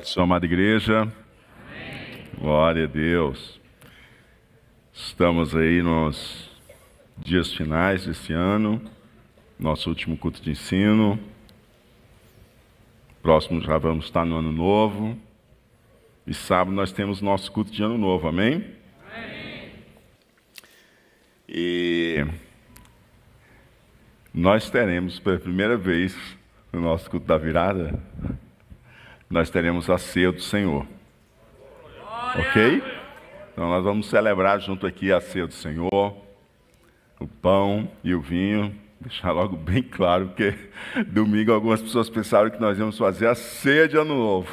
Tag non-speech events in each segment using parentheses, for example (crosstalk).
Sua amada igreja. Amém. Glória a Deus. Estamos aí nos dias finais desse ano, nosso último culto de ensino. Próximo já vamos estar no ano novo. E sábado nós temos nosso culto de ano novo, amém? Amém. E nós teremos pela primeira vez no nosso culto da virada nós teremos a ceia do Senhor. Ok? Então nós vamos celebrar junto aqui a ceia do Senhor, o pão e o vinho. Deixar logo bem claro, porque (laughs) domingo algumas pessoas pensaram que nós íamos fazer a ceia de Ano Novo.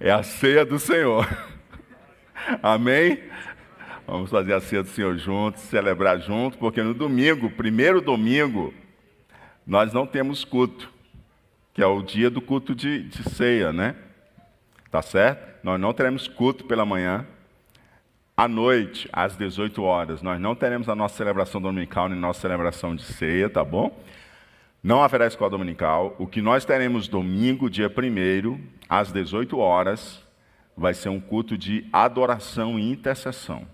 É a ceia do Senhor. (laughs) Amém? Vamos fazer a ceia do Senhor juntos, celebrar juntos, porque no domingo, primeiro domingo, nós não temos culto que é o dia do culto de, de ceia, né? Tá certo? Nós não teremos culto pela manhã. À noite, às 18 horas, nós não teremos a nossa celebração dominical nem nossa celebração de ceia, tá bom? Não haverá escola dominical. O que nós teremos domingo, dia 1 às 18 horas, vai ser um culto de adoração e intercessão.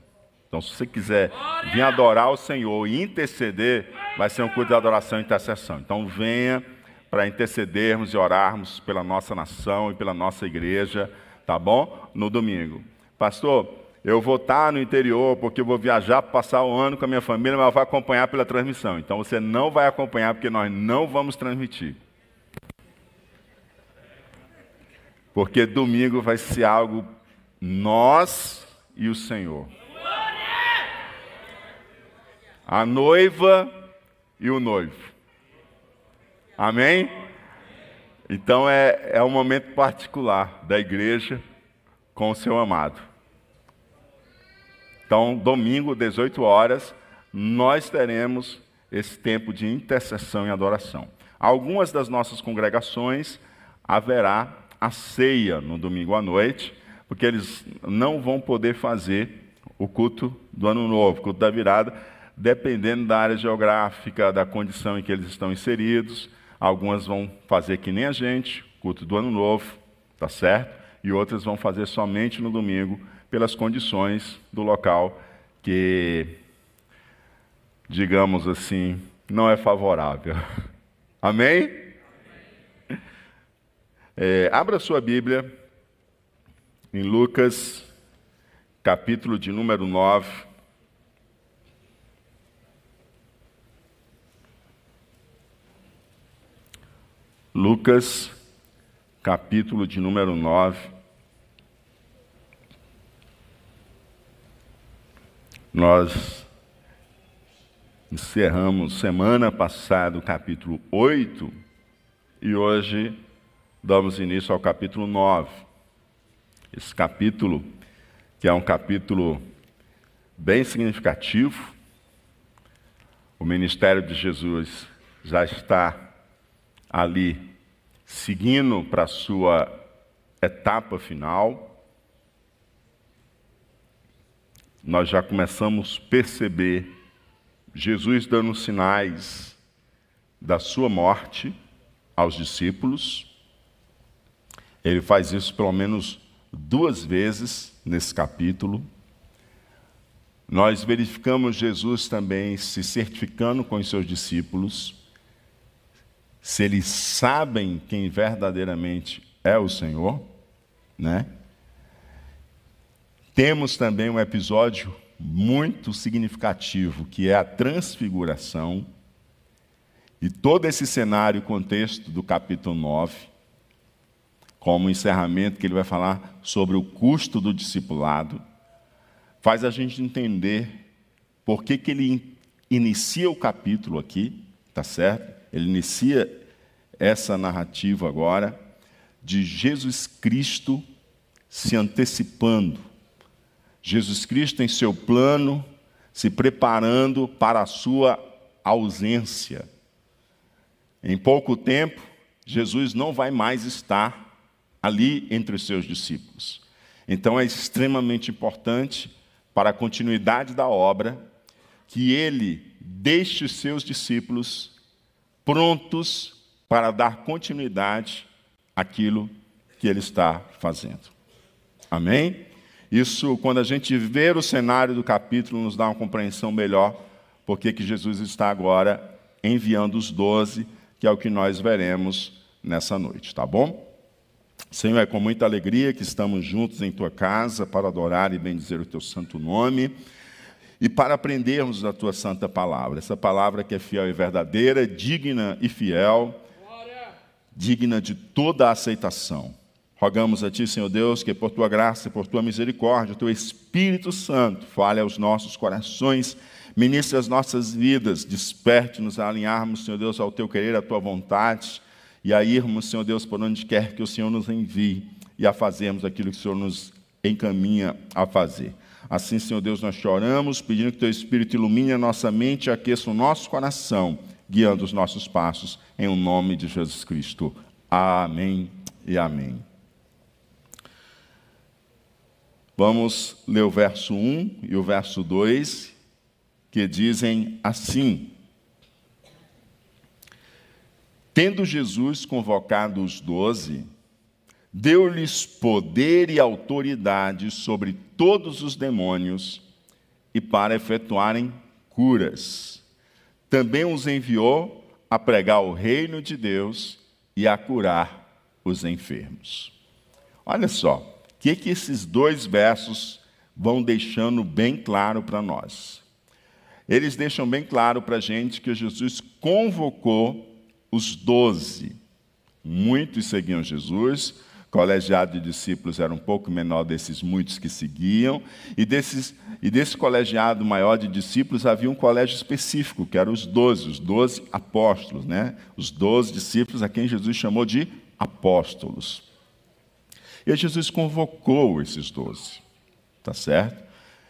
Então, se você quiser vir adorar o Senhor e interceder, vai ser um culto de adoração e intercessão. Então, venha para intercedermos e orarmos pela nossa nação e pela nossa igreja, tá bom? No domingo. Pastor, eu vou estar no interior porque eu vou viajar para passar o ano com a minha família, mas vou acompanhar pela transmissão. Então você não vai acompanhar porque nós não vamos transmitir. Porque domingo vai ser algo nós e o Senhor. A noiva e o noivo. Amém? Então é, é um momento particular da igreja com o seu amado. Então, domingo, 18 horas, nós teremos esse tempo de intercessão e adoração. Algumas das nossas congregações haverá a ceia no domingo à noite, porque eles não vão poder fazer o culto do ano novo, o culto da virada, dependendo da área geográfica, da condição em que eles estão inseridos. Algumas vão fazer que nem a gente, culto do ano novo, tá certo? E outras vão fazer somente no domingo, pelas condições do local que, digamos assim, não é favorável. (laughs) Amém? É, abra sua Bíblia em Lucas, capítulo de número 9. Lucas, capítulo de número 9. Nós encerramos semana passada o capítulo 8 e hoje damos início ao capítulo 9. Esse capítulo, que é um capítulo bem significativo, o ministério de Jesus já está ali seguindo para a sua etapa final, nós já começamos a perceber Jesus dando sinais da sua morte aos discípulos. Ele faz isso pelo menos duas vezes nesse capítulo. Nós verificamos Jesus também se certificando com os seus discípulos se eles sabem quem verdadeiramente é o Senhor, né? Temos também um episódio muito significativo, que é a transfiguração, e todo esse cenário, contexto do capítulo 9, como encerramento, que ele vai falar sobre o custo do discipulado, faz a gente entender por que, que ele inicia o capítulo aqui, tá certo? Ele inicia essa narrativa agora de Jesus Cristo se antecipando. Jesus Cristo em seu plano, se preparando para a sua ausência. Em pouco tempo, Jesus não vai mais estar ali entre os seus discípulos. Então é extremamente importante para a continuidade da obra que ele deixe os seus discípulos prontos para dar continuidade aquilo que ele está fazendo. Amém? Isso, quando a gente vê o cenário do capítulo, nos dá uma compreensão melhor porque que Jesus está agora enviando os doze, que é o que nós veremos nessa noite, tá bom? Senhor, é com muita alegria que estamos juntos em tua casa para adorar e bendizer o teu santo nome e para aprendermos a tua santa palavra. Essa palavra que é fiel e verdadeira, digna e fiel, digna de toda a aceitação. Rogamos a Ti, Senhor Deus, que por Tua graça por Tua misericórdia, o Teu Espírito Santo fale aos nossos corações, ministre as nossas vidas, desperte-nos a alinharmos, Senhor Deus, ao Teu querer, à Tua vontade, e a irmos, Senhor Deus, por onde quer que o Senhor nos envie, e a fazermos aquilo que o Senhor nos encaminha a fazer. Assim, Senhor Deus, nós choramos, pedindo que Teu Espírito ilumine a nossa mente e aqueça o nosso coração, guiando os nossos passos, em o nome de Jesus Cristo. Amém e amém. Vamos ler o verso 1 e o verso 2, que dizem assim: Tendo Jesus convocado os doze, deu-lhes poder e autoridade sobre todos os demônios e para efetuarem curas. Também os enviou a pregar o reino de Deus e a curar os enfermos. Olha só, que, que esses dois versos vão deixando bem claro para nós? Eles deixam bem claro para a gente que Jesus convocou os doze. Muitos seguiam Jesus, o colegiado de discípulos era um pouco menor desses muitos que seguiam, e, desses, e desse colegiado maior de discípulos havia um colégio específico, que eram os doze, os doze apóstolos, né? os doze discípulos a quem Jesus chamou de apóstolos. E Jesus convocou esses doze, tá certo?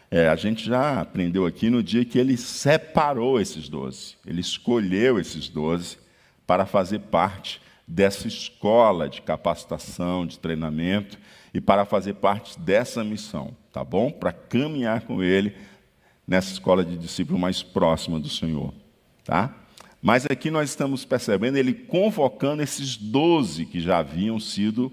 É, a gente já aprendeu aqui no dia que ele separou esses doze, ele escolheu esses doze para fazer parte dessa escola de capacitação, de treinamento e para fazer parte dessa missão, tá bom? Para caminhar com ele nessa escola de discípulo mais próxima do Senhor, tá? Mas aqui nós estamos percebendo ele convocando esses doze que já haviam sido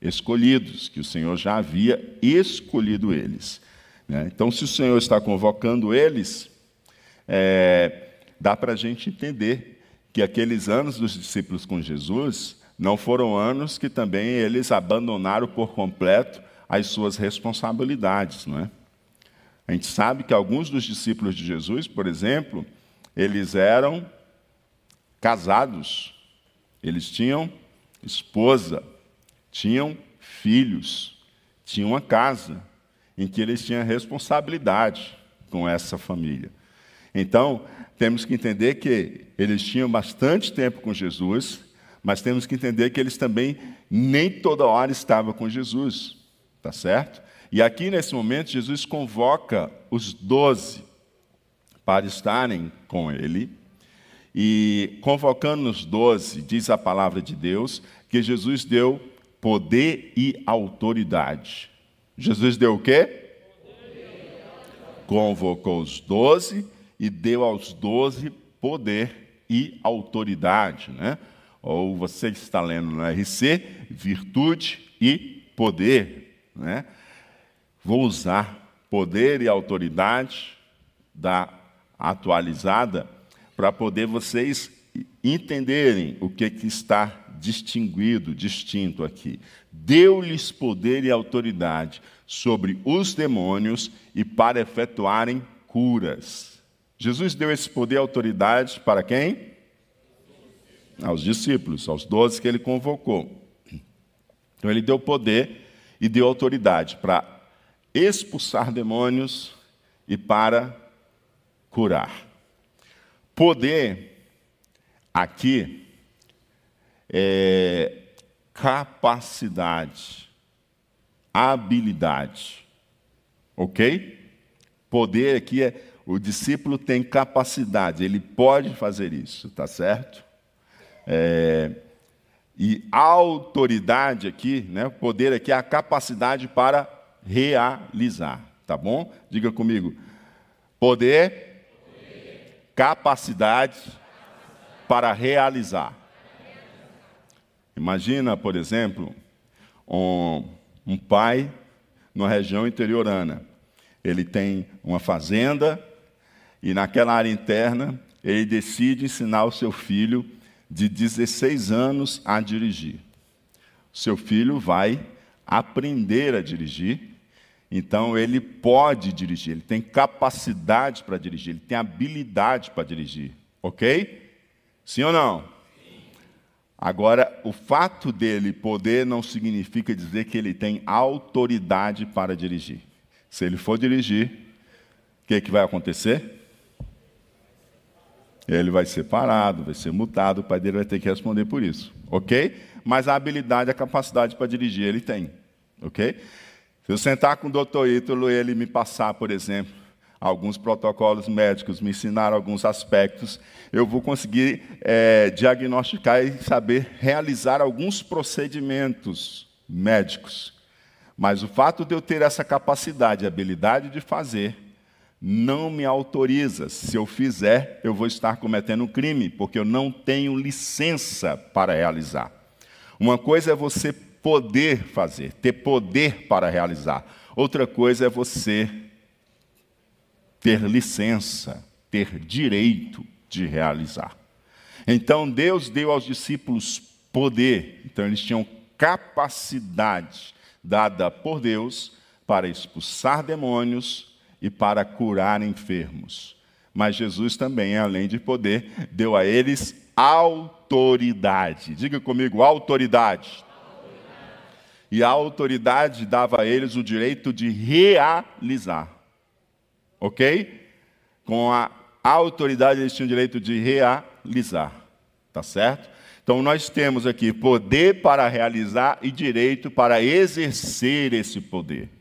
escolhidos, que o Senhor já havia escolhido eles. Né? Então, se o Senhor está convocando eles, é, dá para a gente entender que aqueles anos dos discípulos com Jesus não foram anos que também eles abandonaram por completo as suas responsabilidades. Não é? A gente sabe que alguns dos discípulos de Jesus, por exemplo, eles eram casados, eles tinham esposa, tinham filhos, tinham uma casa em que eles tinham responsabilidade com essa família. Então, temos que entender que eles tinham bastante tempo com Jesus, mas temos que entender que eles também nem toda hora estavam com Jesus, tá certo? E aqui nesse momento, Jesus convoca os doze para estarem com ele. E convocando os doze, diz a palavra de Deus, que Jesus deu poder e autoridade. Jesus deu o quê? Convocou os doze e deu aos doze poder e autoridade, né? Ou você está lendo no RC, virtude e poder, né? Vou usar poder e autoridade da atualizada para poder vocês entenderem o que, que está distinguido, distinto aqui. Deu-lhes poder e autoridade sobre os demônios e para efetuarem curas. Jesus deu esse poder e autoridade para quem? Aos discípulos, aos doze que ele convocou. Então ele deu poder e deu autoridade para expulsar demônios e para curar. Poder aqui é, capacidade, habilidade. Ok? Poder aqui é o discípulo tem capacidade, ele pode fazer isso, tá certo? É, e autoridade aqui, né, poder aqui é a capacidade para realizar, tá bom? Diga comigo. Poder, poder. capacidade para realizar. Imagina, por exemplo, um, um pai numa região interiorana. Ele tem uma fazenda e naquela área interna ele decide ensinar o seu filho de 16 anos a dirigir. Seu filho vai aprender a dirigir, então ele pode dirigir, ele tem capacidade para dirigir, ele tem habilidade para dirigir, ok? Sim ou não? Agora, o fato dele poder não significa dizer que ele tem autoridade para dirigir. Se ele for dirigir, o que, que vai acontecer? Ele vai ser parado, vai ser multado, o pai dele vai ter que responder por isso, ok? Mas a habilidade, a capacidade para dirigir ele tem, ok? Se eu sentar com o doutor Ítalo e ele me passar, por exemplo, alguns protocolos médicos, me ensinar alguns aspectos, eu vou conseguir é, diagnosticar e saber realizar alguns procedimentos médicos. Mas o fato de eu ter essa capacidade, habilidade de fazer, não me autoriza. Se eu fizer, eu vou estar cometendo um crime, porque eu não tenho licença para realizar. Uma coisa é você poder fazer, ter poder para realizar. Outra coisa é você ter licença, ter direito de realizar. Então Deus deu aos discípulos poder, então eles tinham capacidade dada por Deus para expulsar demônios, e para curar enfermos. Mas Jesus também, além de poder, deu a eles autoridade. Diga comigo, autoridade. autoridade. E a autoridade dava a eles o direito de realizar. Ok? Com a autoridade eles tinham o direito de realizar. Tá certo? Então nós temos aqui poder para realizar e direito para exercer esse poder.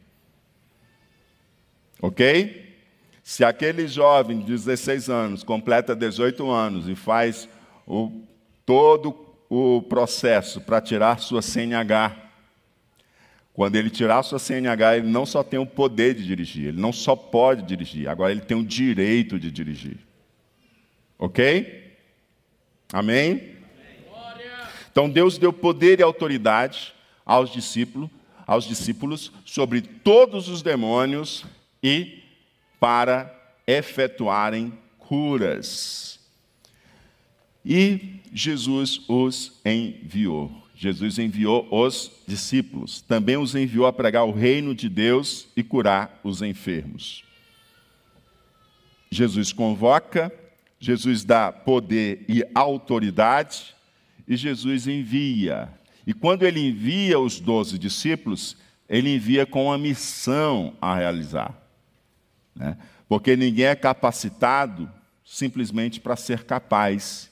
Ok? Se aquele jovem de 16 anos completa 18 anos e faz o, todo o processo para tirar sua CNH, quando ele tirar sua CNH, ele não só tem o poder de dirigir, ele não só pode dirigir, agora ele tem o direito de dirigir. Ok? Amém? Então Deus deu poder e autoridade aos discípulos, aos discípulos sobre todos os demônios e para efetuarem curas. E Jesus os enviou. Jesus enviou os discípulos. Também os enviou a pregar o reino de Deus e curar os enfermos. Jesus convoca, Jesus dá poder e autoridade, e Jesus envia. E quando ele envia os doze discípulos, ele envia com uma missão a realizar. Né? Porque ninguém é capacitado simplesmente para ser capaz.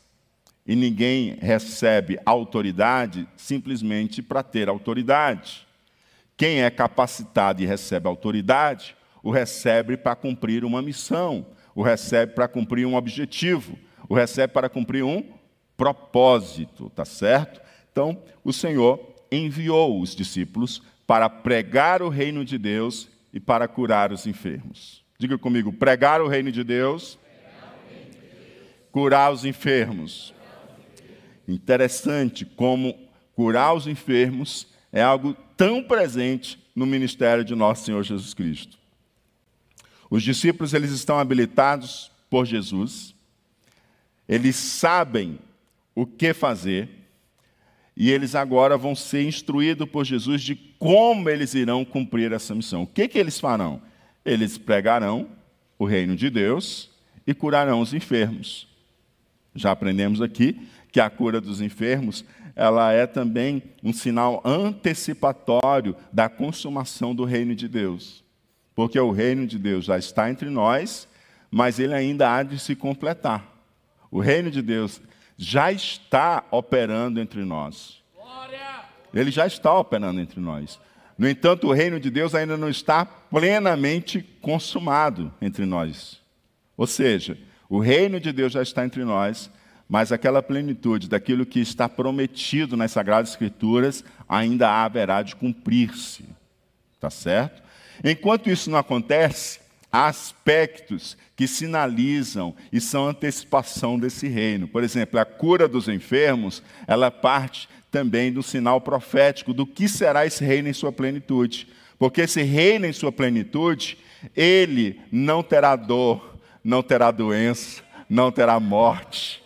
E ninguém recebe autoridade simplesmente para ter autoridade. Quem é capacitado e recebe autoridade, o recebe para cumprir uma missão, o recebe para cumprir um objetivo, o recebe para cumprir um propósito, tá certo? Então, o Senhor enviou os discípulos para pregar o reino de Deus e para curar os enfermos. Diga comigo: pregar o reino de Deus, curar os enfermos. Interessante como curar os enfermos é algo tão presente no ministério de nosso Senhor Jesus Cristo. Os discípulos eles estão habilitados por Jesus, eles sabem o que fazer, e eles agora vão ser instruídos por Jesus de como eles irão cumprir essa missão. O que, que eles farão? Eles pregarão o reino de Deus e curarão os enfermos. Já aprendemos aqui que a cura dos enfermos, ela é também um sinal antecipatório da consumação do reino de Deus. Porque o reino de Deus já está entre nós, mas ele ainda há de se completar. O reino de Deus já está operando entre nós. Ele já está operando entre nós. No entanto, o reino de Deus ainda não está plenamente consumado entre nós. Ou seja, o reino de Deus já está entre nós, mas aquela plenitude daquilo que está prometido nas Sagradas Escrituras ainda haverá de cumprir-se. Tá certo? Enquanto isso não acontece, aspectos que sinalizam e são antecipação desse reino. Por exemplo, a cura dos enfermos, ela parte também do sinal profético do que será esse reino em sua plenitude. Porque esse reino em sua plenitude, ele não terá dor, não terá doença, não terá morte.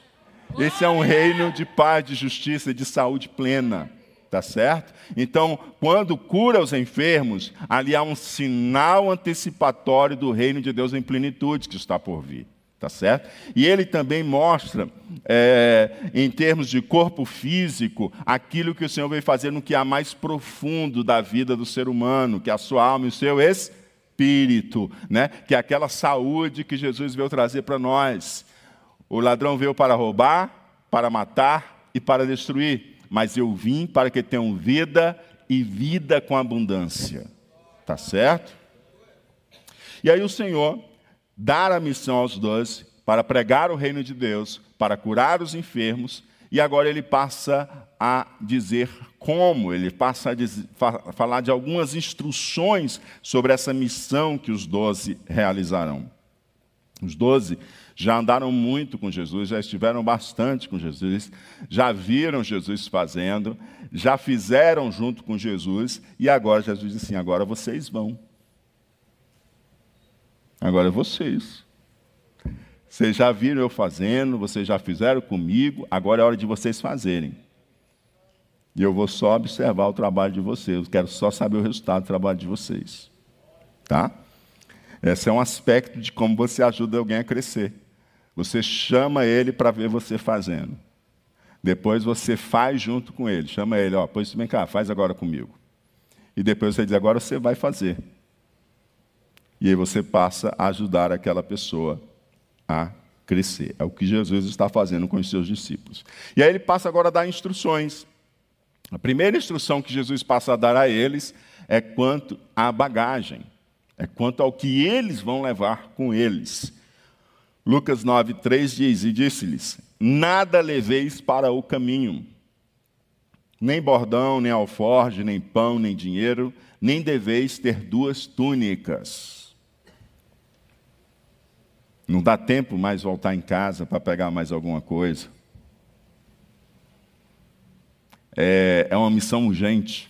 Esse é um reino de paz, de justiça e de saúde plena. Tá certo? Então, quando cura os enfermos, ali há um sinal antecipatório do reino de Deus em plenitude que está por vir. Tá certo? E ele também mostra, é, em termos de corpo físico, aquilo que o Senhor veio fazer no que há mais profundo da vida do ser humano, que é a sua alma e o seu espírito, né? que é aquela saúde que Jesus veio trazer para nós. O ladrão veio para roubar, para matar e para destruir mas eu vim para que tenham vida e vida com abundância. Tá certo? E aí o Senhor dá a missão aos doze para pregar o reino de Deus, para curar os enfermos, e agora ele passa a dizer como, ele passa a dizer, falar de algumas instruções sobre essa missão que os doze realizarão. Os doze já andaram muito com Jesus, já estiveram bastante com Jesus, já viram Jesus fazendo, já fizeram junto com Jesus, e agora Jesus disse assim: agora vocês vão. Agora é vocês. Vocês já viram eu fazendo, vocês já fizeram comigo, agora é hora de vocês fazerem. E eu vou só observar o trabalho de vocês, eu quero só saber o resultado do trabalho de vocês. Tá? Esse é um aspecto de como você ajuda alguém a crescer. Você chama ele para ver você fazendo. Depois você faz junto com ele. Chama ele, ó, pois vem cá, faz agora comigo. E depois você diz, agora você vai fazer. E aí você passa a ajudar aquela pessoa a crescer. É o que Jesus está fazendo com os seus discípulos. E aí ele passa agora a dar instruções. A primeira instrução que Jesus passa a dar a eles é quanto à bagagem, é quanto ao que eles vão levar com eles. Lucas 9, 3 diz: E disse-lhes: Nada leveis para o caminho, nem bordão, nem alforge, nem pão, nem dinheiro, nem deveis ter duas túnicas. Não dá tempo mais voltar em casa para pegar mais alguma coisa. É, é uma missão urgente.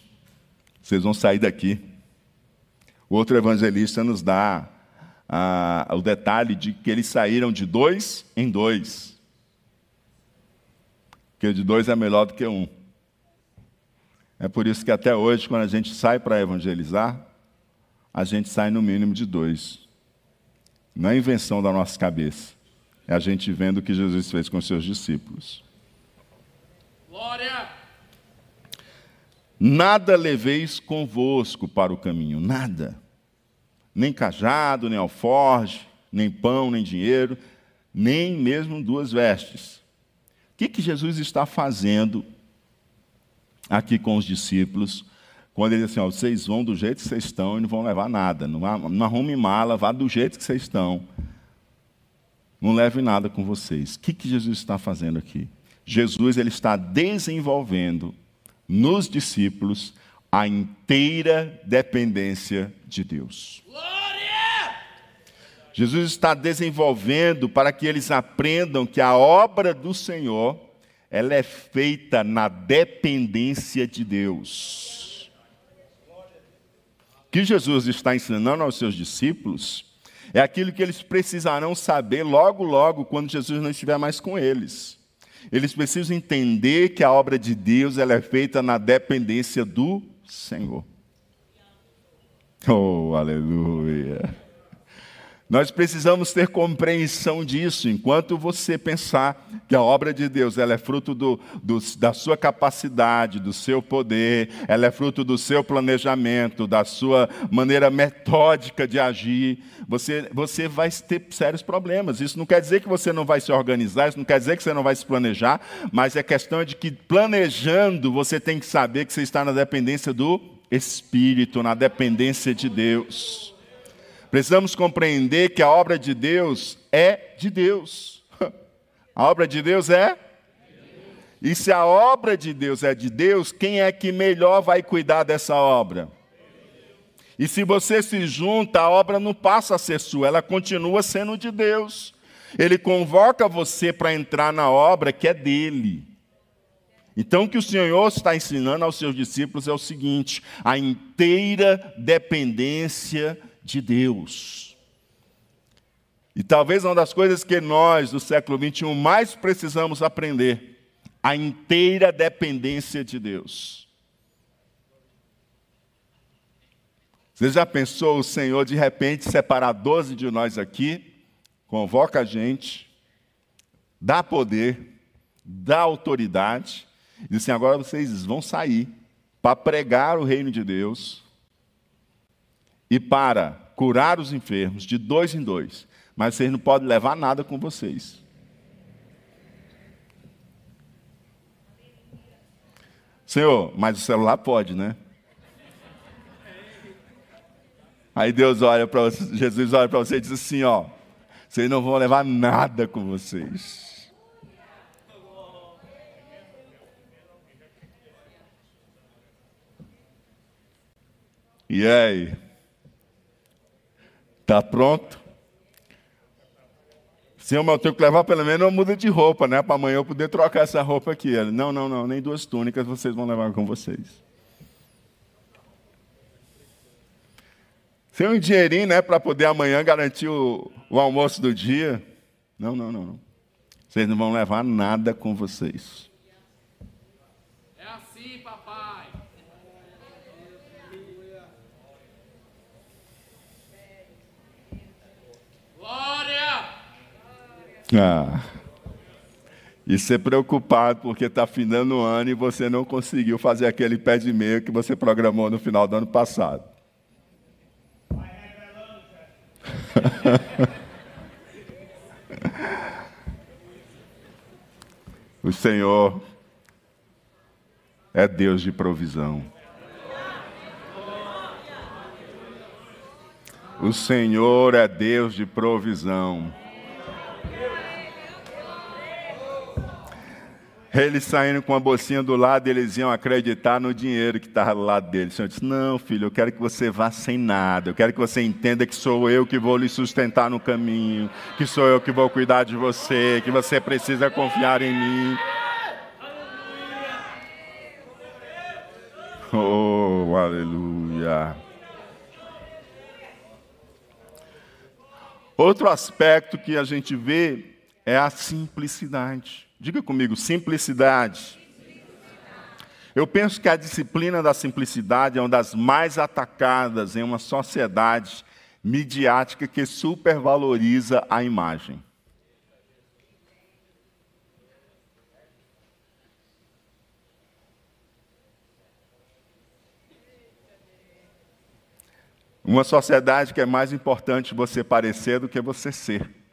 Vocês vão sair daqui. O outro evangelista nos dá ah, o detalhe de que eles saíram de dois em dois. Porque de dois é melhor do que um. É por isso que até hoje, quando a gente sai para evangelizar, a gente sai no mínimo de dois. Não é invenção da nossa cabeça. É a gente vendo o que Jesus fez com seus discípulos. Glória! Nada leveis convosco para o caminho, nada nem cajado, nem alforge, nem pão, nem dinheiro, nem mesmo duas vestes. O que, que Jesus está fazendo aqui com os discípulos, quando ele diz assim: ó, vocês vão do jeito que vocês estão e não vão levar nada, não, arrume mala, vá do jeito que vocês estão, não leve nada com vocês. O que, que Jesus está fazendo aqui? Jesus ele está desenvolvendo nos discípulos a inteira dependência de Deus. Jesus está desenvolvendo para que eles aprendam que a obra do Senhor ela é feita na dependência de Deus. Que Jesus está ensinando aos seus discípulos é aquilo que eles precisarão saber logo, logo, quando Jesus não estiver mais com eles. Eles precisam entender que a obra de Deus ela é feita na dependência do Senhor. Oh, aleluia. Nós precisamos ter compreensão disso, enquanto você pensar que a obra de Deus ela é fruto do, do, da sua capacidade, do seu poder, ela é fruto do seu planejamento, da sua maneira metódica de agir, você, você vai ter sérios problemas. Isso não quer dizer que você não vai se organizar, isso não quer dizer que você não vai se planejar, mas é questão de que planejando você tem que saber que você está na dependência do Espírito, na dependência de Deus. Precisamos compreender que a obra de Deus é de Deus. (laughs) A obra de Deus é? E se a obra de Deus é de Deus, quem é que melhor vai cuidar dessa obra? E se você se junta, a obra não passa a ser sua, ela continua sendo de Deus. Ele convoca você para entrar na obra que é dele. Então, o que o Senhor está ensinando aos seus discípulos é o seguinte: a inteira dependência de Deus. E talvez uma das coisas que nós, do século XXI, mais precisamos aprender, a inteira dependência de Deus. Você já pensou o Senhor de repente separar 12 de nós aqui, convoca a gente, dá poder, dá autoridade, e assim: agora vocês vão sair para pregar o reino de Deus e para curar os enfermos de dois em dois, mas vocês não podem levar nada com vocês. Senhor, mas o celular pode, né? Aí Deus olha para Jesus olha para você e diz assim, ó, vocês não vão levar nada com vocês. E aí? Tá pronto? Senhor, mas eu tenho que levar pelo menos uma muda de roupa, né? Para amanhã eu poder trocar essa roupa aqui. Não, não, não, nem duas túnicas vocês vão levar com vocês. Tem um dinheirinho, né, para poder amanhã garantir o, o almoço do dia. Não, não, não, não. Vocês não vão levar nada com vocês. É assim, papai. Glória! Ah. E ser preocupado porque está finando o ano e você não conseguiu fazer aquele pé de meio que você programou no final do ano passado. (laughs) o Senhor é Deus de provisão. O Senhor é Deus de provisão. Eles saindo com a bolsinha do lado, eles iam acreditar no dinheiro que estava do lado deles. O Senhor disse: Não, filho, eu quero que você vá sem nada. Eu quero que você entenda que sou eu que vou lhe sustentar no caminho, que sou eu que vou cuidar de você, que você precisa confiar em mim. Oh, aleluia. Outro aspecto que a gente vê é a simplicidade. Diga comigo, simplicidade. Eu penso que a disciplina da simplicidade é uma das mais atacadas em uma sociedade midiática que supervaloriza a imagem. Uma sociedade que é mais importante você parecer do que você ser.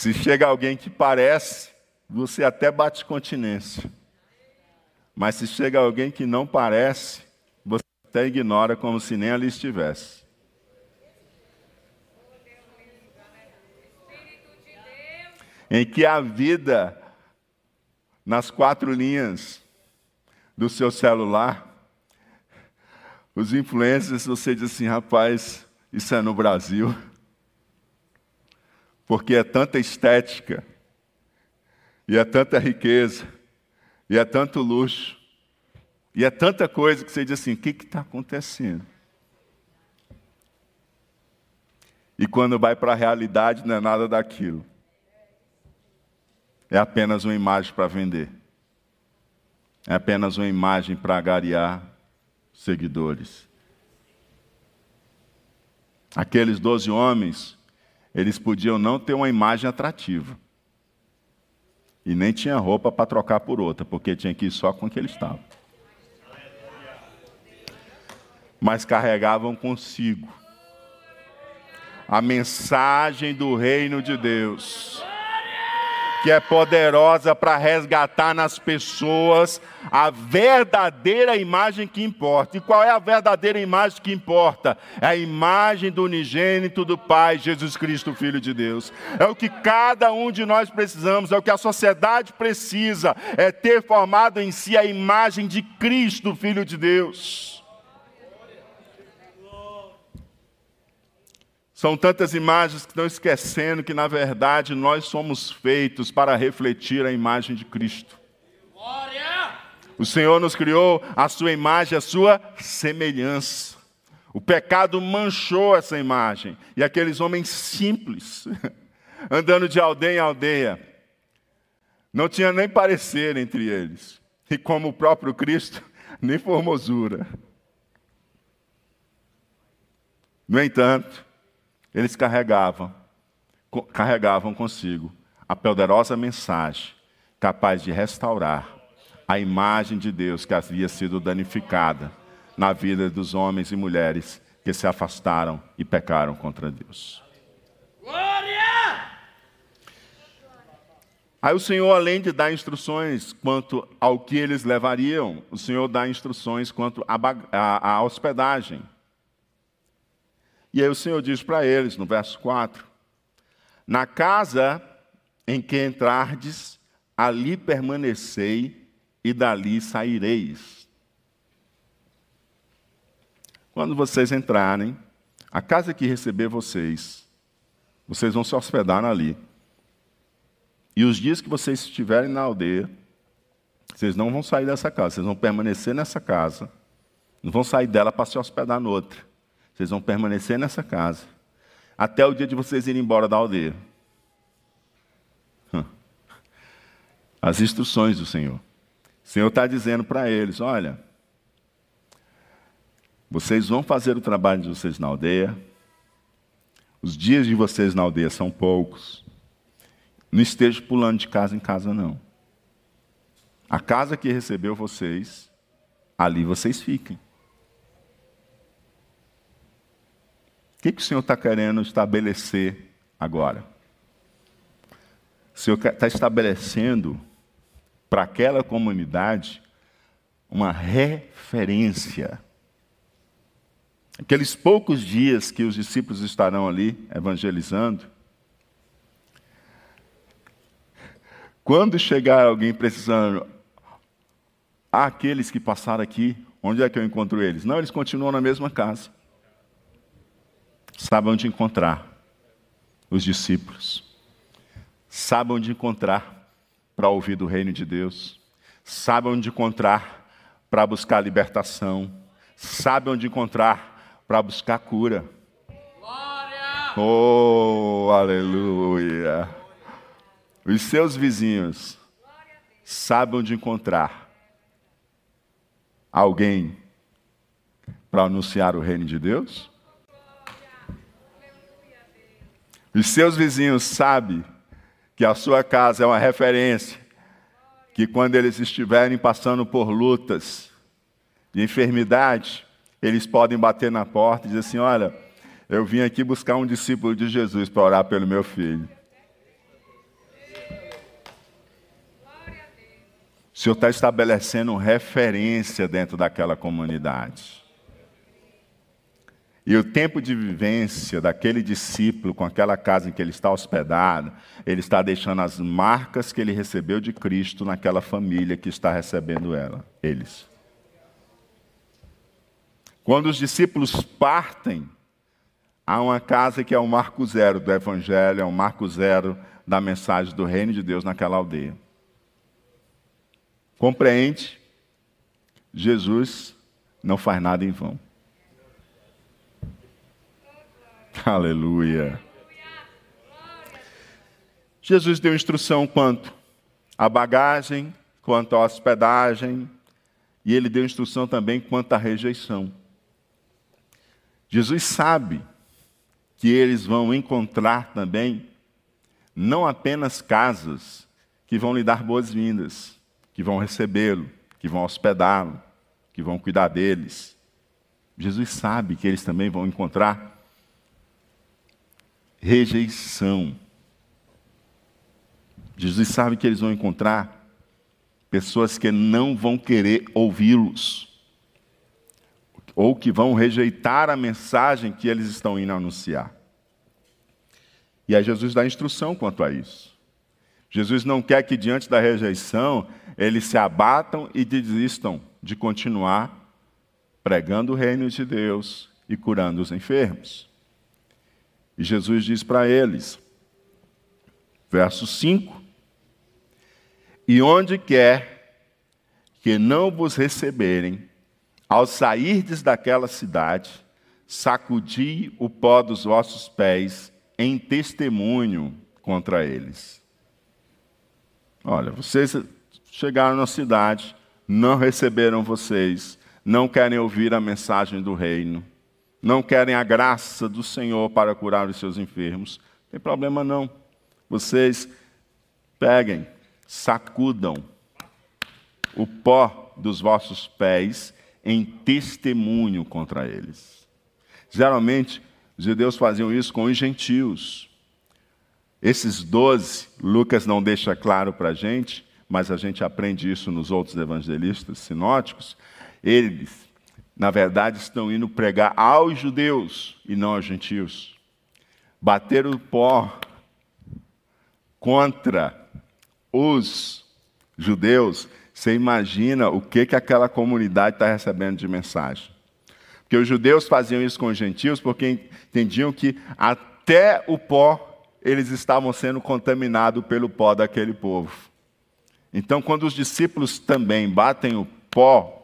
Se chega alguém que parece, você até bate continência. Mas se chega alguém que não parece, você até ignora como se nem ali estivesse. Em que a vida, nas quatro linhas do seu celular, os influencers, você diz assim, rapaz, isso é no Brasil porque é tanta estética, e é tanta riqueza, e é tanto luxo, e é tanta coisa que você diz assim: o que está acontecendo? E quando vai para a realidade, não é nada daquilo. É apenas uma imagem para vender. É apenas uma imagem para agariar seguidores. Aqueles doze homens eles podiam não ter uma imagem atrativa. E nem tinha roupa para trocar por outra, porque tinha que ir só com o que eles estavam. Mas carregavam consigo a mensagem do reino de Deus. Que é poderosa para resgatar nas pessoas a verdadeira imagem que importa. E qual é a verdadeira imagem que importa? É a imagem do unigênito do Pai, Jesus Cristo, Filho de Deus. É o que cada um de nós precisamos, é o que a sociedade precisa, é ter formado em si a imagem de Cristo, Filho de Deus. São tantas imagens que estão esquecendo que, na verdade, nós somos feitos para refletir a imagem de Cristo. O Senhor nos criou a sua imagem, a sua semelhança. O pecado manchou essa imagem. E aqueles homens simples, (laughs) andando de aldeia em aldeia, não tinha nem parecer entre eles. E como o próprio Cristo, (laughs) nem formosura. No entanto, eles carregavam, carregavam consigo a poderosa mensagem capaz de restaurar a imagem de Deus que havia sido danificada na vida dos homens e mulheres que se afastaram e pecaram contra Deus. Glória! Aí o Senhor, além de dar instruções quanto ao que eles levariam, o Senhor dá instruções quanto à hospedagem. E aí o Senhor diz para eles, no verso 4: Na casa em que entrardes, ali permanecei e dali saireis. Quando vocês entrarem, a casa que receber vocês, vocês vão se hospedar ali. E os dias que vocês estiverem na aldeia, vocês não vão sair dessa casa, vocês vão permanecer nessa casa, não vão sair dela para se hospedar noutra. Vocês vão permanecer nessa casa até o dia de vocês irem embora da aldeia. As instruções do Senhor. O Senhor está dizendo para eles: olha, vocês vão fazer o trabalho de vocês na aldeia. Os dias de vocês na aldeia são poucos. Não esteja pulando de casa em casa, não. A casa que recebeu vocês, ali vocês fiquem. O que, que o Senhor está querendo estabelecer agora? O Senhor está estabelecendo para aquela comunidade uma referência. Aqueles poucos dias que os discípulos estarão ali evangelizando, quando chegar alguém precisando, aqueles que passaram aqui, onde é que eu encontro eles? Não, eles continuam na mesma casa sabe onde encontrar os discípulos, sabe onde encontrar para ouvir do reino de Deus, sabe onde encontrar para buscar libertação, sabe onde encontrar para buscar cura. Glória! Oh, aleluia! Os seus vizinhos sabem onde encontrar alguém para anunciar o reino de Deus? Os seus vizinhos sabem que a sua casa é uma referência, que quando eles estiverem passando por lutas de enfermidade, eles podem bater na porta e dizer assim: Olha, eu vim aqui buscar um discípulo de Jesus para orar pelo meu filho. O Senhor está estabelecendo referência dentro daquela comunidade. E o tempo de vivência daquele discípulo com aquela casa em que ele está hospedado, ele está deixando as marcas que ele recebeu de Cristo naquela família que está recebendo ela, eles. Quando os discípulos partem, há uma casa que é o marco zero do Evangelho, é o marco zero da mensagem do reino de Deus naquela aldeia. Compreende? Jesus não faz nada em vão. (laughs) Aleluia. Jesus deu instrução quanto à bagagem, quanto à hospedagem, e ele deu instrução também quanto à rejeição. Jesus sabe que eles vão encontrar também não apenas casas que vão lhe dar boas-vindas, que vão recebê-lo, que vão hospedá-lo, que vão cuidar deles. Jesus sabe que eles também vão encontrar rejeição. Jesus sabe que eles vão encontrar pessoas que não vão querer ouvi-los, ou que vão rejeitar a mensagem que eles estão indo anunciar. E aí Jesus dá instrução quanto a isso. Jesus não quer que, diante da rejeição, eles se abatam e desistam de continuar pregando o reino de Deus e curando os enfermos. E Jesus diz para eles, verso 5: E onde quer que não vos receberem, ao sairdes daquela cidade, sacudi o pó dos vossos pés em testemunho contra eles. Olha, vocês chegaram na cidade, não receberam vocês, não querem ouvir a mensagem do reino, não querem a graça do Senhor para curar os seus enfermos. Não tem problema não. Vocês peguem, sacudam o pó dos vossos pés em testemunho contra eles. Geralmente, os judeus faziam isso com os gentios. Esses doze, Lucas não deixa claro para a gente, mas a gente aprende isso nos outros evangelistas sinóticos. Eles, na verdade, estão indo pregar aos judeus e não aos gentios. Bater o pó contra os judeus, você imagina o que, que aquela comunidade está recebendo de mensagem. Porque os judeus faziam isso com os gentios porque entendiam que até o pó eles estavam sendo contaminados pelo pó daquele povo. Então, quando os discípulos também batem o pó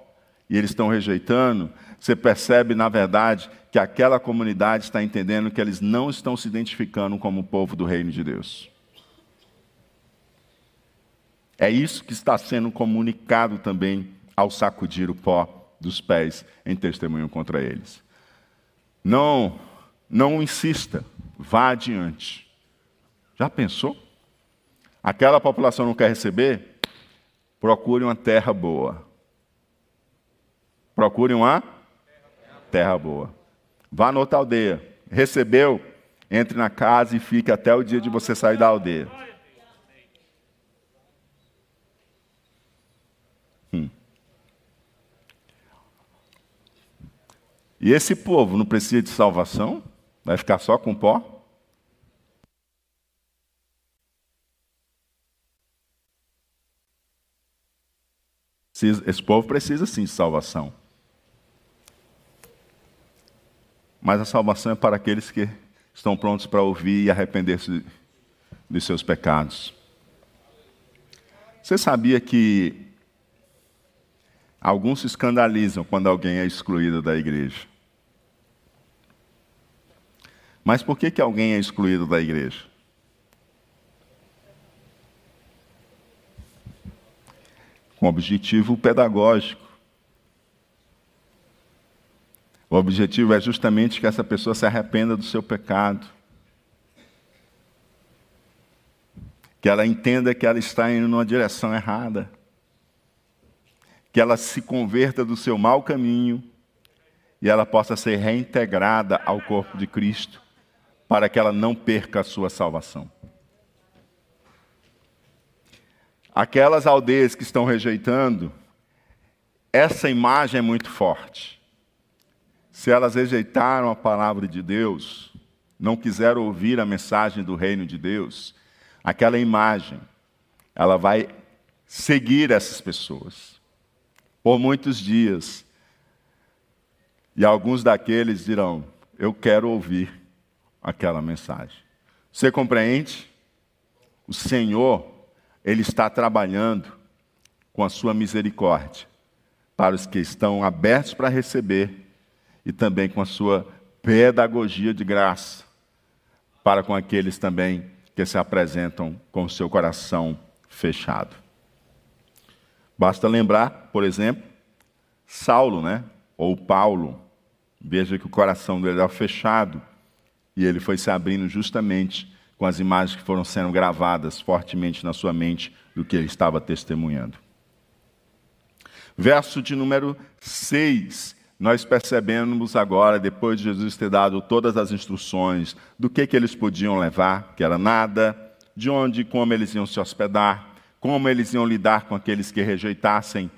e eles estão rejeitando, você percebe, na verdade, que aquela comunidade está entendendo que eles não estão se identificando como povo do reino de Deus. É isso que está sendo comunicado também ao sacudir o pó dos pés em testemunho contra eles. Não, não insista, vá adiante. Já pensou? Aquela população não quer receber? Procure uma terra boa. Procure uma terra boa. Vá na outra aldeia. Recebeu? Entre na casa e fique até o dia de você sair da aldeia. E esse povo não precisa de salvação? Vai ficar só com pó? Esse povo precisa sim de salvação. Mas a salvação é para aqueles que estão prontos para ouvir e arrepender-se de seus pecados. Você sabia que Alguns se escandalizam quando alguém é excluído da igreja. Mas por que, que alguém é excluído da igreja? Com objetivo pedagógico. O objetivo é justamente que essa pessoa se arrependa do seu pecado. Que ela entenda que ela está indo numa direção errada que ela se converta do seu mau caminho e ela possa ser reintegrada ao corpo de Cristo, para que ela não perca a sua salvação. Aquelas aldeias que estão rejeitando, essa imagem é muito forte. Se elas rejeitaram a palavra de Deus, não quiseram ouvir a mensagem do reino de Deus, aquela imagem, ela vai seguir essas pessoas por muitos dias. E alguns daqueles dirão: Eu quero ouvir aquela mensagem. Você compreende? O Senhor, Ele está trabalhando com a sua misericórdia para os que estão abertos para receber e também com a sua pedagogia de graça para com aqueles também que se apresentam com o seu coração fechado. Basta lembrar, por exemplo, Saulo, né? Ou Paulo. Veja que o coração dele era fechado e ele foi se abrindo justamente com as imagens que foram sendo gravadas fortemente na sua mente do que ele estava testemunhando. Verso de número 6. Nós percebemos agora, depois de Jesus ter dado todas as instruções do que, que eles podiam levar, que era nada, de onde e como eles iam se hospedar, como eles iam lidar com aqueles que rejeitassem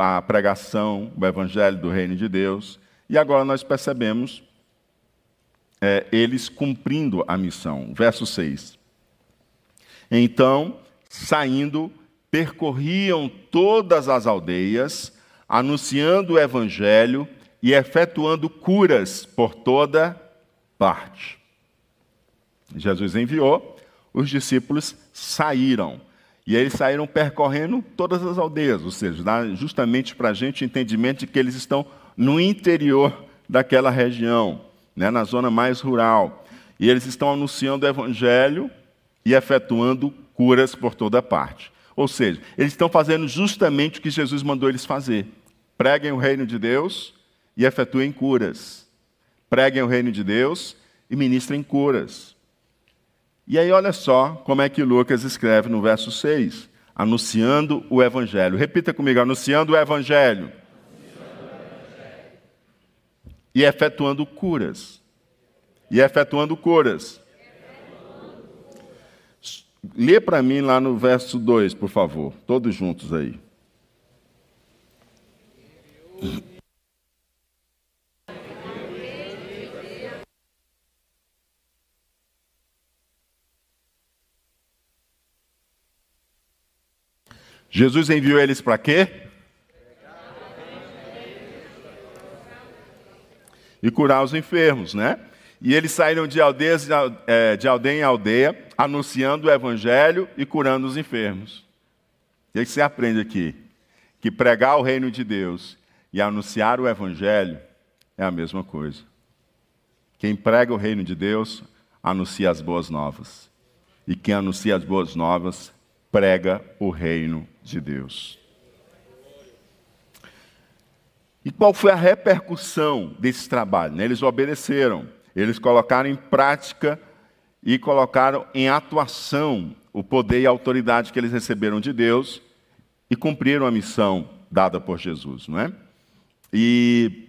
a pregação, o evangelho do reino de Deus. E agora nós percebemos é, eles cumprindo a missão. Verso 6. Então, saindo, percorriam todas as aldeias, anunciando o evangelho e efetuando curas por toda parte. Jesus enviou, os discípulos saíram. E eles saíram percorrendo todas as aldeias, ou seja, dá justamente para a gente o entendimento de que eles estão no interior daquela região, né, na zona mais rural. E eles estão anunciando o evangelho e efetuando curas por toda parte. Ou seja, eles estão fazendo justamente o que Jesus mandou eles fazer. Preguem o reino de Deus e efetuem curas. Preguem o reino de Deus e ministrem curas. E aí, olha só como é que Lucas escreve no verso 6, anunciando o Evangelho. Repita comigo: anunciando o Evangelho. E efetuando curas. E efetuando curas. Lê para mim lá no verso 2, por favor. Todos juntos aí. Jesus enviou eles para quê? E curar os enfermos, né? E eles saíram de, aldeias, é, de aldeia em aldeia, anunciando o evangelho e curando os enfermos. O que você aprende aqui? Que pregar o reino de Deus e anunciar o evangelho é a mesma coisa. Quem prega o reino de Deus anuncia as boas novas. E quem anuncia as boas novas prega o reino de Deus. E qual foi a repercussão desse trabalho? Né? Eles obedeceram, eles colocaram em prática e colocaram em atuação o poder e a autoridade que eles receberam de Deus e cumpriram a missão dada por Jesus, não é? E,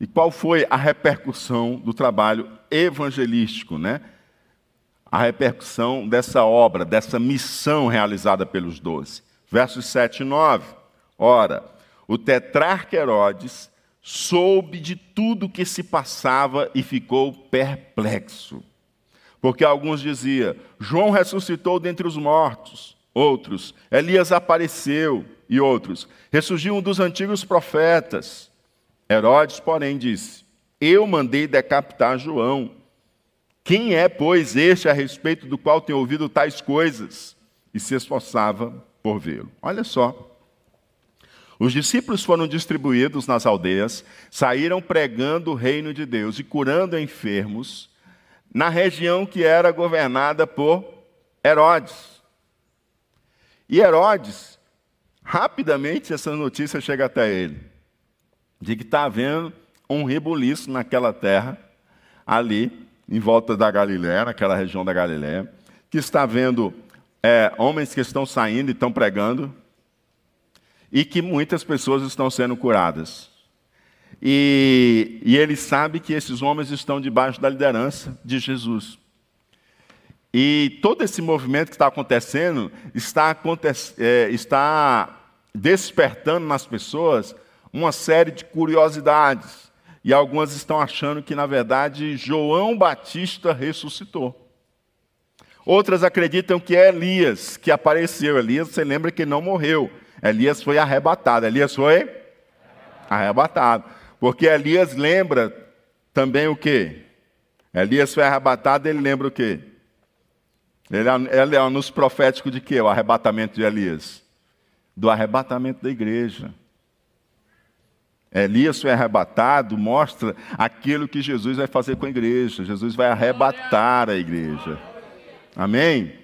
e qual foi a repercussão do trabalho evangelístico, né? a repercussão dessa obra, dessa missão realizada pelos doze. Versos 7 e 9. Ora, o tetrarca Herodes soube de tudo que se passava e ficou perplexo. Porque alguns diziam: João ressuscitou dentre os mortos, outros, Elias apareceu, e outros, ressurgiu um dos antigos profetas. Herodes, porém, disse: Eu mandei decapitar João. Quem é, pois, este a respeito do qual tem ouvido tais coisas? E se esforçava por vê-lo. Olha só. Os discípulos foram distribuídos nas aldeias, saíram pregando o reino de Deus e curando enfermos na região que era governada por Herodes. E Herodes, rapidamente essa notícia chega até ele, de que está havendo um rebuliço naquela terra, ali, em volta da Galiléia, naquela região da Galiléia, que está vendo é, homens que estão saindo e estão pregando, e que muitas pessoas estão sendo curadas. E, e ele sabe que esses homens estão debaixo da liderança de Jesus. E todo esse movimento que está acontecendo está, é, está despertando nas pessoas uma série de curiosidades e algumas estão achando que, na verdade, João Batista ressuscitou. Outras acreditam que é Elias que apareceu. Elias, você lembra que não morreu. Elias foi arrebatado. Elias foi arrebatado. Porque Elias lembra também o quê? Elias foi arrebatado, ele lembra o quê? Ele é, ele é nos profético de quê? O arrebatamento de Elias? Do arrebatamento da igreja. Elias foi arrebatado, mostra aquilo que Jesus vai fazer com a igreja. Jesus vai arrebatar a igreja. Amém?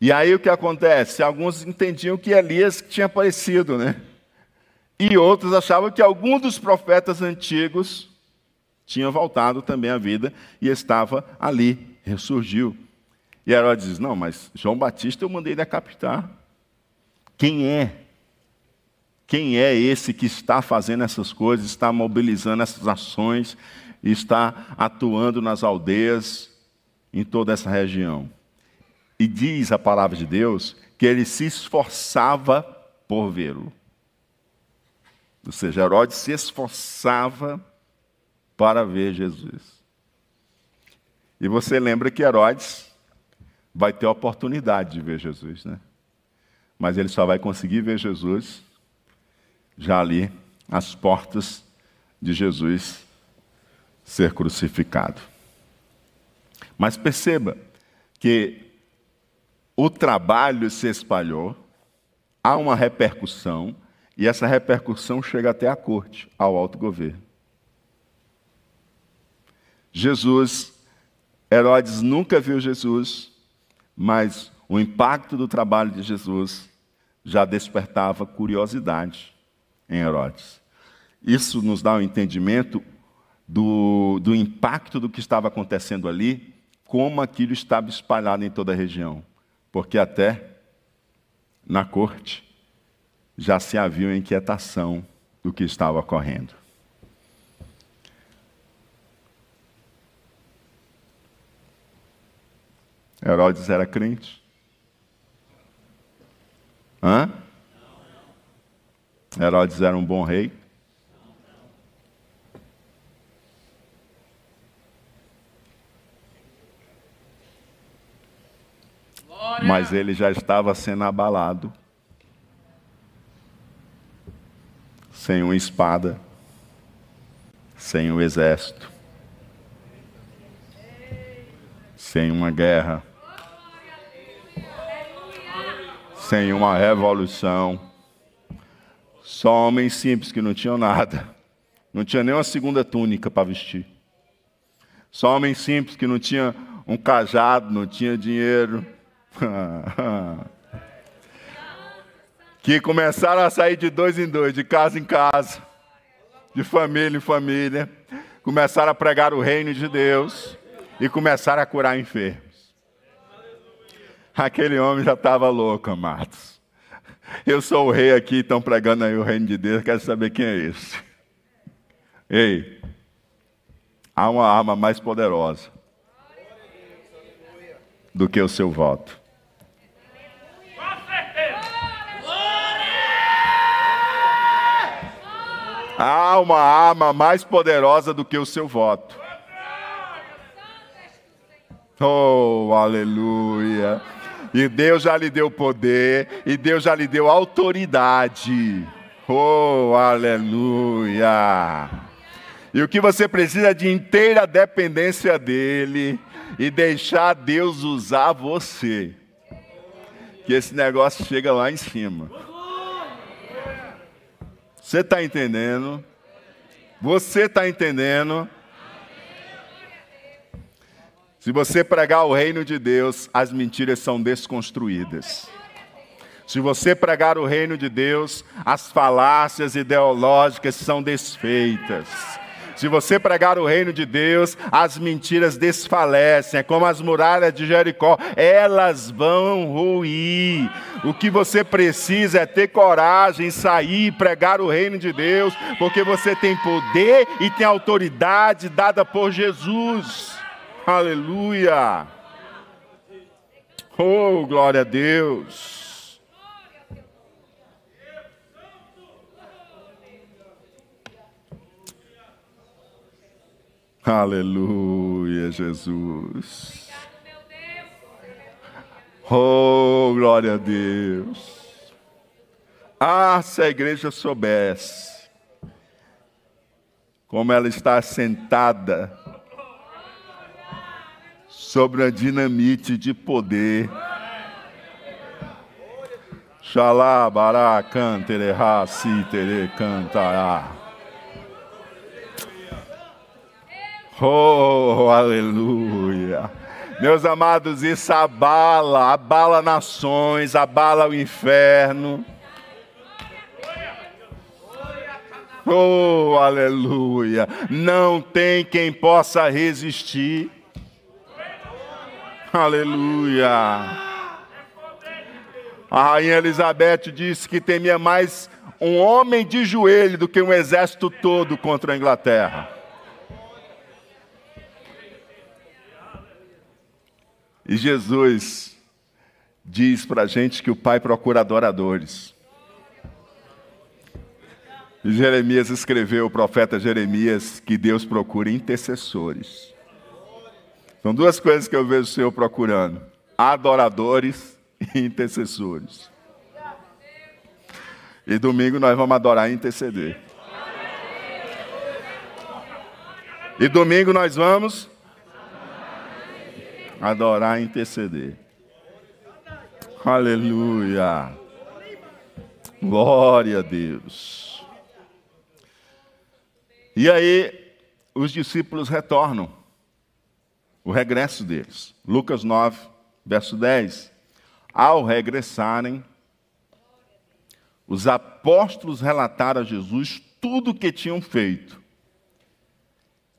E aí o que acontece? Alguns entendiam que Elias tinha aparecido, né? E outros achavam que algum dos profetas antigos tinha voltado também à vida e estava ali, ressurgiu. E Herodes diz: Não, mas João Batista eu mandei decapitar. Quem é? Quem é esse que está fazendo essas coisas, está mobilizando essas ações, está atuando nas aldeias? em toda essa região. E diz a palavra de Deus que ele se esforçava por vê-lo. Ou seja, Herodes se esforçava para ver Jesus. E você lembra que Herodes vai ter a oportunidade de ver Jesus, né? Mas ele só vai conseguir ver Jesus já ali, às portas de Jesus ser crucificado. Mas perceba que o trabalho se espalhou, há uma repercussão, e essa repercussão chega até a corte, ao alto governo. Jesus, Herodes nunca viu Jesus, mas o impacto do trabalho de Jesus já despertava curiosidade em Herodes. Isso nos dá um entendimento do, do impacto do que estava acontecendo ali, como aquilo estava espalhado em toda a região porque até na corte já se havia inquietação do que estava ocorrendo. Herodes era crente? Hã? Herodes era um bom rei? Mas ele já estava sendo abalado, sem uma espada, sem um exército, sem uma guerra, sem uma revolução. Só homens simples que não tinham nada, não tinha nem uma segunda túnica para vestir. Só homens simples que não tinha um cajado, não tinha dinheiro, (laughs) que começaram a sair de dois em dois, de casa em casa, de família em família, começaram a pregar o reino de Deus e começaram a curar enfermos. Aquele homem já estava louco, amados. Eu sou o rei aqui, estão pregando aí o reino de Deus, quero saber quem é esse. Ei, há uma arma mais poderosa do que o seu voto. Há uma arma mais poderosa do que o seu voto. Oh, aleluia. E Deus já lhe deu poder, e Deus já lhe deu autoridade. Oh, aleluia. E o que você precisa é de inteira dependência dEle e deixar Deus usar você. Que esse negócio chega lá em cima. Você está entendendo? Você está entendendo? Se você pregar o reino de Deus, as mentiras são desconstruídas. Se você pregar o reino de Deus, as falácias ideológicas são desfeitas. Se você pregar o reino de Deus, as mentiras desfalecem, é como as muralhas de Jericó, elas vão ruir. O que você precisa é ter coragem, sair e pregar o reino de Deus, porque você tem poder e tem autoridade dada por Jesus. Aleluia. Oh, glória a Deus. Aleluia, Jesus. Oh, glória a Deus. Ah, se a igreja soubesse como ela está sentada sobre a dinamite de poder. Xalá, bará, cantere, ra, si, tere, cantará. Oh, aleluia. Meus amados, isso abala, abala nações, abala o inferno. Oh, aleluia. Não tem quem possa resistir. Aleluia. A rainha Elizabeth disse que temia mais um homem de joelho do que um exército todo contra a Inglaterra. E Jesus diz para a gente que o Pai procura adoradores. Jeremias escreveu, o profeta Jeremias, que Deus procura intercessores. São duas coisas que eu vejo o Senhor procurando: adoradores e intercessores. E domingo nós vamos adorar e interceder. E domingo nós vamos adorar e interceder. Aleluia. Glória a Deus. E aí, os discípulos retornam. O regresso deles. Lucas 9, verso 10. Ao regressarem, os apóstolos relataram a Jesus tudo o que tinham feito.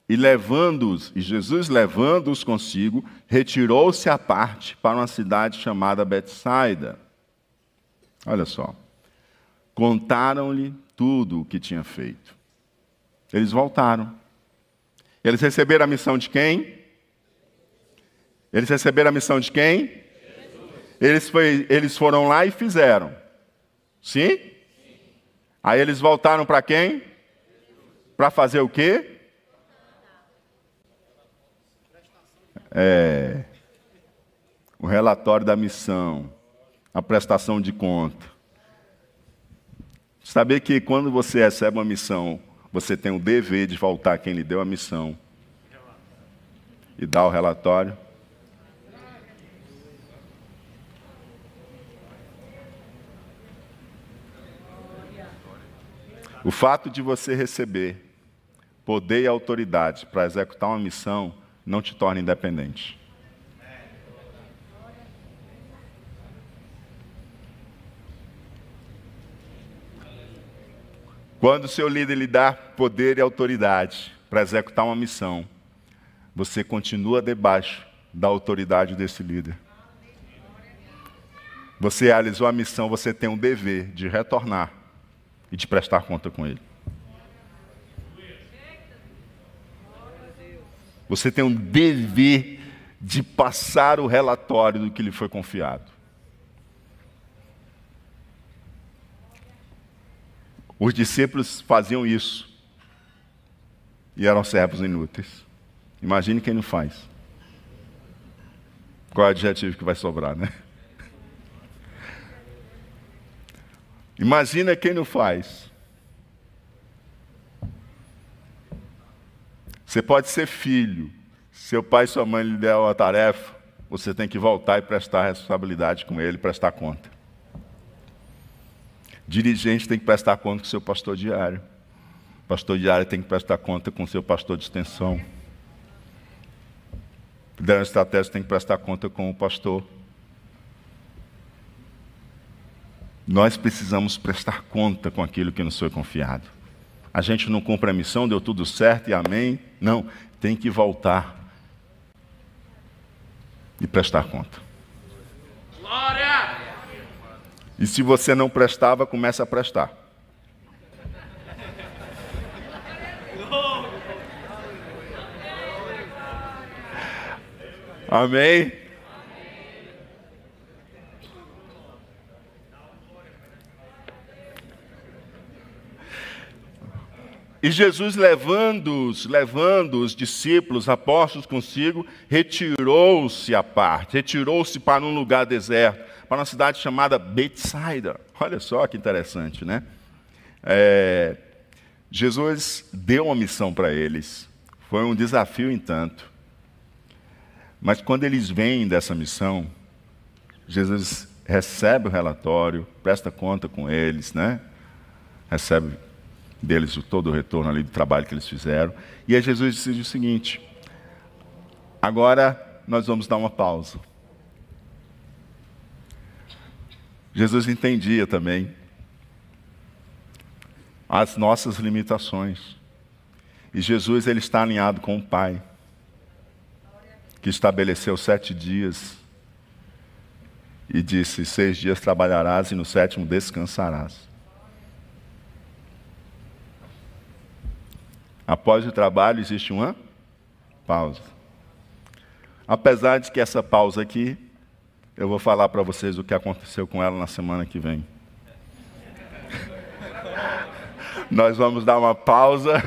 E levando-os, e Jesus levando-os consigo, retirou-se à parte para uma cidade chamada Betsaida. Olha só. Contaram-lhe tudo o que tinha feito. Eles voltaram. Eles receberam a missão de quem? Eles receberam a missão de quem? Eles, foi, eles foram lá e fizeram. Sim? Sim. Aí eles voltaram para quem? Para fazer o quê? É, o relatório da missão, a prestação de conta. Saber que quando você recebe uma missão, você tem o dever de voltar quem lhe deu a missão e dar o relatório. O fato de você receber poder e autoridade para executar uma missão não te torna independente. Quando o seu líder lhe dá poder e autoridade para executar uma missão, você continua debaixo da autoridade desse líder. Você realizou a missão, você tem um dever de retornar e de prestar conta com ele. Você tem um dever de passar o relatório do que lhe foi confiado. Os discípulos faziam isso e eram servos inúteis. Imagine quem não faz. Qual é o adjetivo que vai sobrar, né? Imagina quem não faz. Você pode ser filho. Seu pai e sua mãe lhe deram a tarefa, você tem que voltar e prestar responsabilidade com ele, prestar conta. Dirigente tem que prestar conta com seu pastor diário. Pastor diário tem que prestar conta com seu pastor de extensão. Liderança estratégica tem que prestar conta com o pastor. Nós precisamos prestar conta com aquilo que nos foi confiado. A gente não cumpre a missão, deu tudo certo e amém. Não, tem que voltar e prestar conta. Glória! E se você não prestava, começa a prestar. Amém? E Jesus, levando-os, levando os discípulos, apóstolos consigo, retirou-se à parte, retirou-se para um lugar deserto, para uma cidade chamada Betsaida. Olha só que interessante, né? É, Jesus deu uma missão para eles, foi um desafio em tanto. Mas quando eles vêm dessa missão, Jesus recebe o relatório, presta conta com eles, né? Recebe deles todo o retorno ali do trabalho que eles fizeram. E aí Jesus disse o seguinte: agora nós vamos dar uma pausa. Jesus entendia também as nossas limitações. E Jesus ele está alinhado com o Pai, que estabeleceu sete dias e disse: seis dias trabalharás e no sétimo descansarás. Após o trabalho existe uma pausa. Apesar de que essa pausa aqui, eu vou falar para vocês o que aconteceu com ela na semana que vem. (laughs) Nós vamos dar uma pausa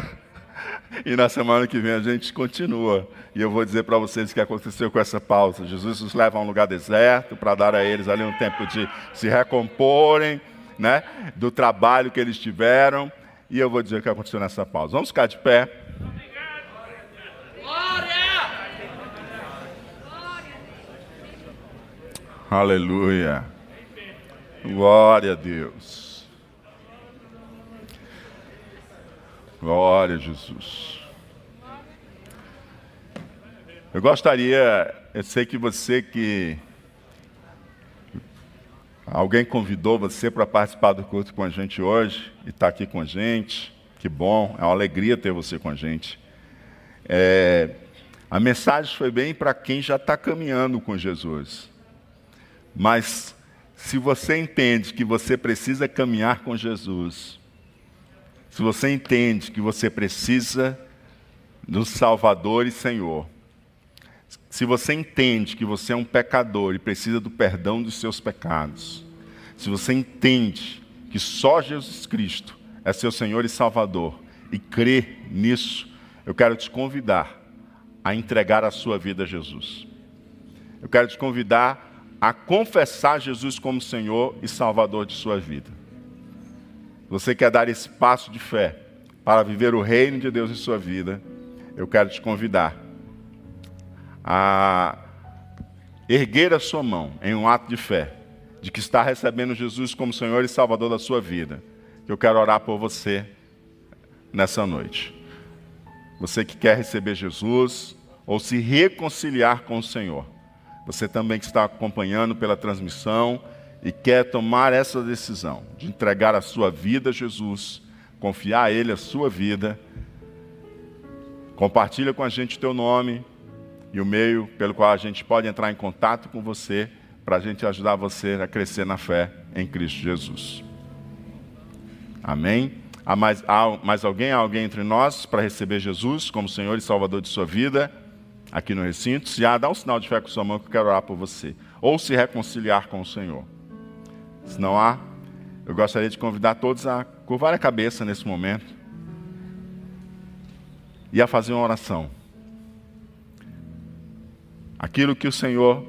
(laughs) e na semana que vem a gente continua. E eu vou dizer para vocês o que aconteceu com essa pausa. Jesus os leva a um lugar deserto para dar a eles ali um tempo de se recomporem, né, do trabalho que eles tiveram. E eu vou dizer o que aconteceu nessa pausa. Vamos ficar de pé. Aleluia. Glória a Deus. Glória a Jesus. Eu gostaria, eu sei que você que. Alguém convidou você para participar do culto com a gente hoje e está aqui com a gente. Que bom, é uma alegria ter você com a gente. É, a mensagem foi bem para quem já está caminhando com Jesus. Mas se você entende que você precisa caminhar com Jesus, se você entende que você precisa do Salvador e Senhor, se você entende que você é um pecador e precisa do perdão dos seus pecados, se você entende que só Jesus Cristo é seu Senhor e Salvador e crê nisso, eu quero te convidar a entregar a sua vida a Jesus. Eu quero te convidar a confessar Jesus como Senhor e Salvador de sua vida. Você quer dar esse passo de fé para viver o reino de Deus em sua vida? Eu quero te convidar a erguer a sua mão em um ato de fé, de que está recebendo Jesus como Senhor e Salvador da sua vida. Eu quero orar por você nessa noite. Você que quer receber Jesus ou se reconciliar com o Senhor. Você também que está acompanhando pela transmissão e quer tomar essa decisão de entregar a sua vida a Jesus, confiar a Ele a sua vida. Compartilha com a gente o teu nome, e o meio pelo qual a gente pode entrar em contato com você para a gente ajudar você a crescer na fé em Cristo Jesus. Amém? Há mais, há mais alguém, há alguém entre nós para receber Jesus como Senhor e Salvador de sua vida aqui no recinto? Se há, dá um sinal de fé com sua mão que eu quero orar por você. Ou se reconciliar com o Senhor. Se não há, eu gostaria de convidar todos a curvar a cabeça nesse momento e a fazer uma oração aquilo que o Senhor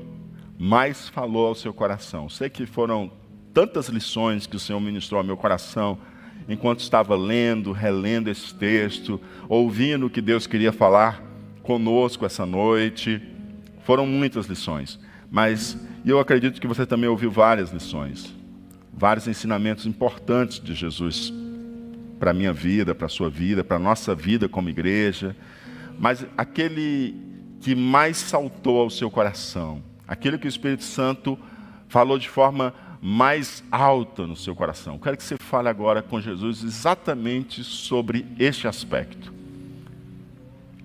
mais falou ao seu coração. Sei que foram tantas lições que o Senhor ministrou ao meu coração enquanto estava lendo, relendo esse texto, ouvindo o que Deus queria falar conosco essa noite. Foram muitas lições, mas eu acredito que você também ouviu várias lições, vários ensinamentos importantes de Jesus para a minha vida, para a sua vida, para a nossa vida como igreja. Mas aquele que mais saltou ao seu coração, aquilo que o Espírito Santo falou de forma mais alta no seu coração. Quero que você fale agora com Jesus exatamente sobre este aspecto.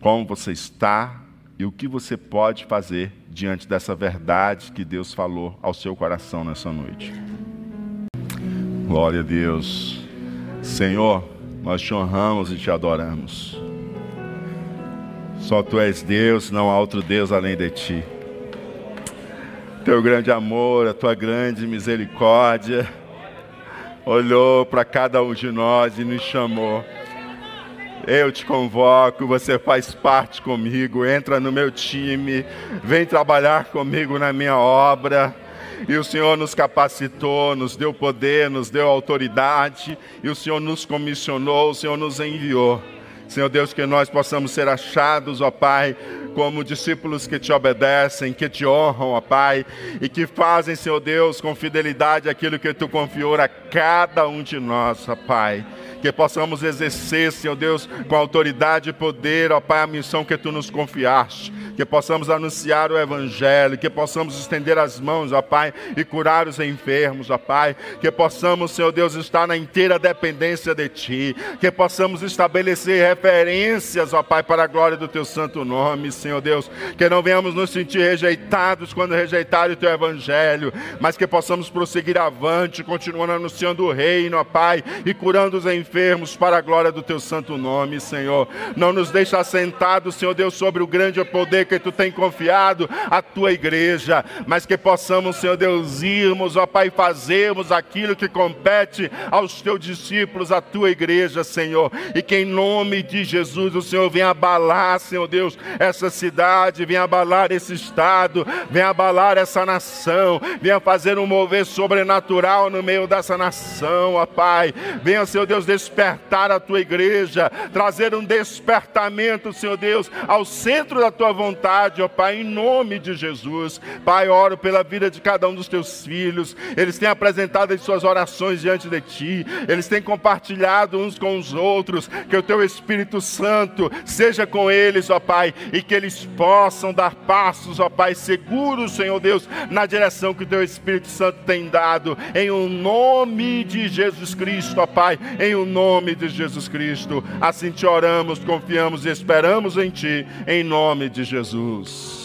Como você está e o que você pode fazer diante dessa verdade que Deus falou ao seu coração nessa noite. Glória a Deus. Senhor, nós te honramos e te adoramos. Só tu és Deus, não há outro Deus além de ti. Teu grande amor, a tua grande misericórdia, olhou para cada um de nós e nos chamou. Eu te convoco, você faz parte comigo, entra no meu time, vem trabalhar comigo na minha obra. E o Senhor nos capacitou, nos deu poder, nos deu autoridade, e o Senhor nos comissionou, o Senhor nos enviou. Senhor Deus, que nós possamos ser achados, ó Pai, como discípulos que te obedecem, que te honram, ó Pai, e que fazem, Senhor Deus, com fidelidade aquilo que tu confiou a cada um de nós, ó Pai. Que possamos exercer, Senhor Deus, com autoridade e poder, ó Pai, a missão que tu nos confiaste que possamos anunciar o Evangelho, que possamos estender as mãos, ó Pai, e curar os enfermos, ó Pai, que possamos, Senhor Deus, estar na inteira dependência de Ti, que possamos estabelecer referências, ó Pai, para a glória do Teu santo nome, Senhor Deus, que não venhamos nos sentir rejeitados quando rejeitar o Teu Evangelho, mas que possamos prosseguir avante, continuando anunciando o Reino, ó Pai, e curando os enfermos para a glória do Teu santo nome, Senhor. Não nos deixe assentados, Senhor Deus, sobre o grande poder que tu tem confiado à tua igreja, mas que possamos, Senhor Deus, irmos, ó Pai, fazermos aquilo que compete aos teus discípulos, à tua igreja, Senhor, e que em nome de Jesus o Senhor venha abalar, Senhor Deus, essa cidade, venha abalar esse estado, venha abalar essa nação, venha fazer um mover sobrenatural no meio dessa nação, ó Pai, venha, Senhor Deus, despertar a tua igreja, trazer um despertamento, Senhor Deus, ao centro da tua vontade, ó Pai, em nome de Jesus. Pai, oro pela vida de cada um dos teus filhos, eles têm apresentado as suas orações diante de ti, eles têm compartilhado uns com os outros, que o teu Espírito Santo seja com eles, ó Pai, e que eles possam dar passos, ó Pai, seguros, Senhor Deus, na direção que o teu Espírito Santo tem dado, em o nome de Jesus Cristo, ó Pai, em o nome de Jesus Cristo. Assim te oramos, confiamos e esperamos em Ti, em nome de Jesus.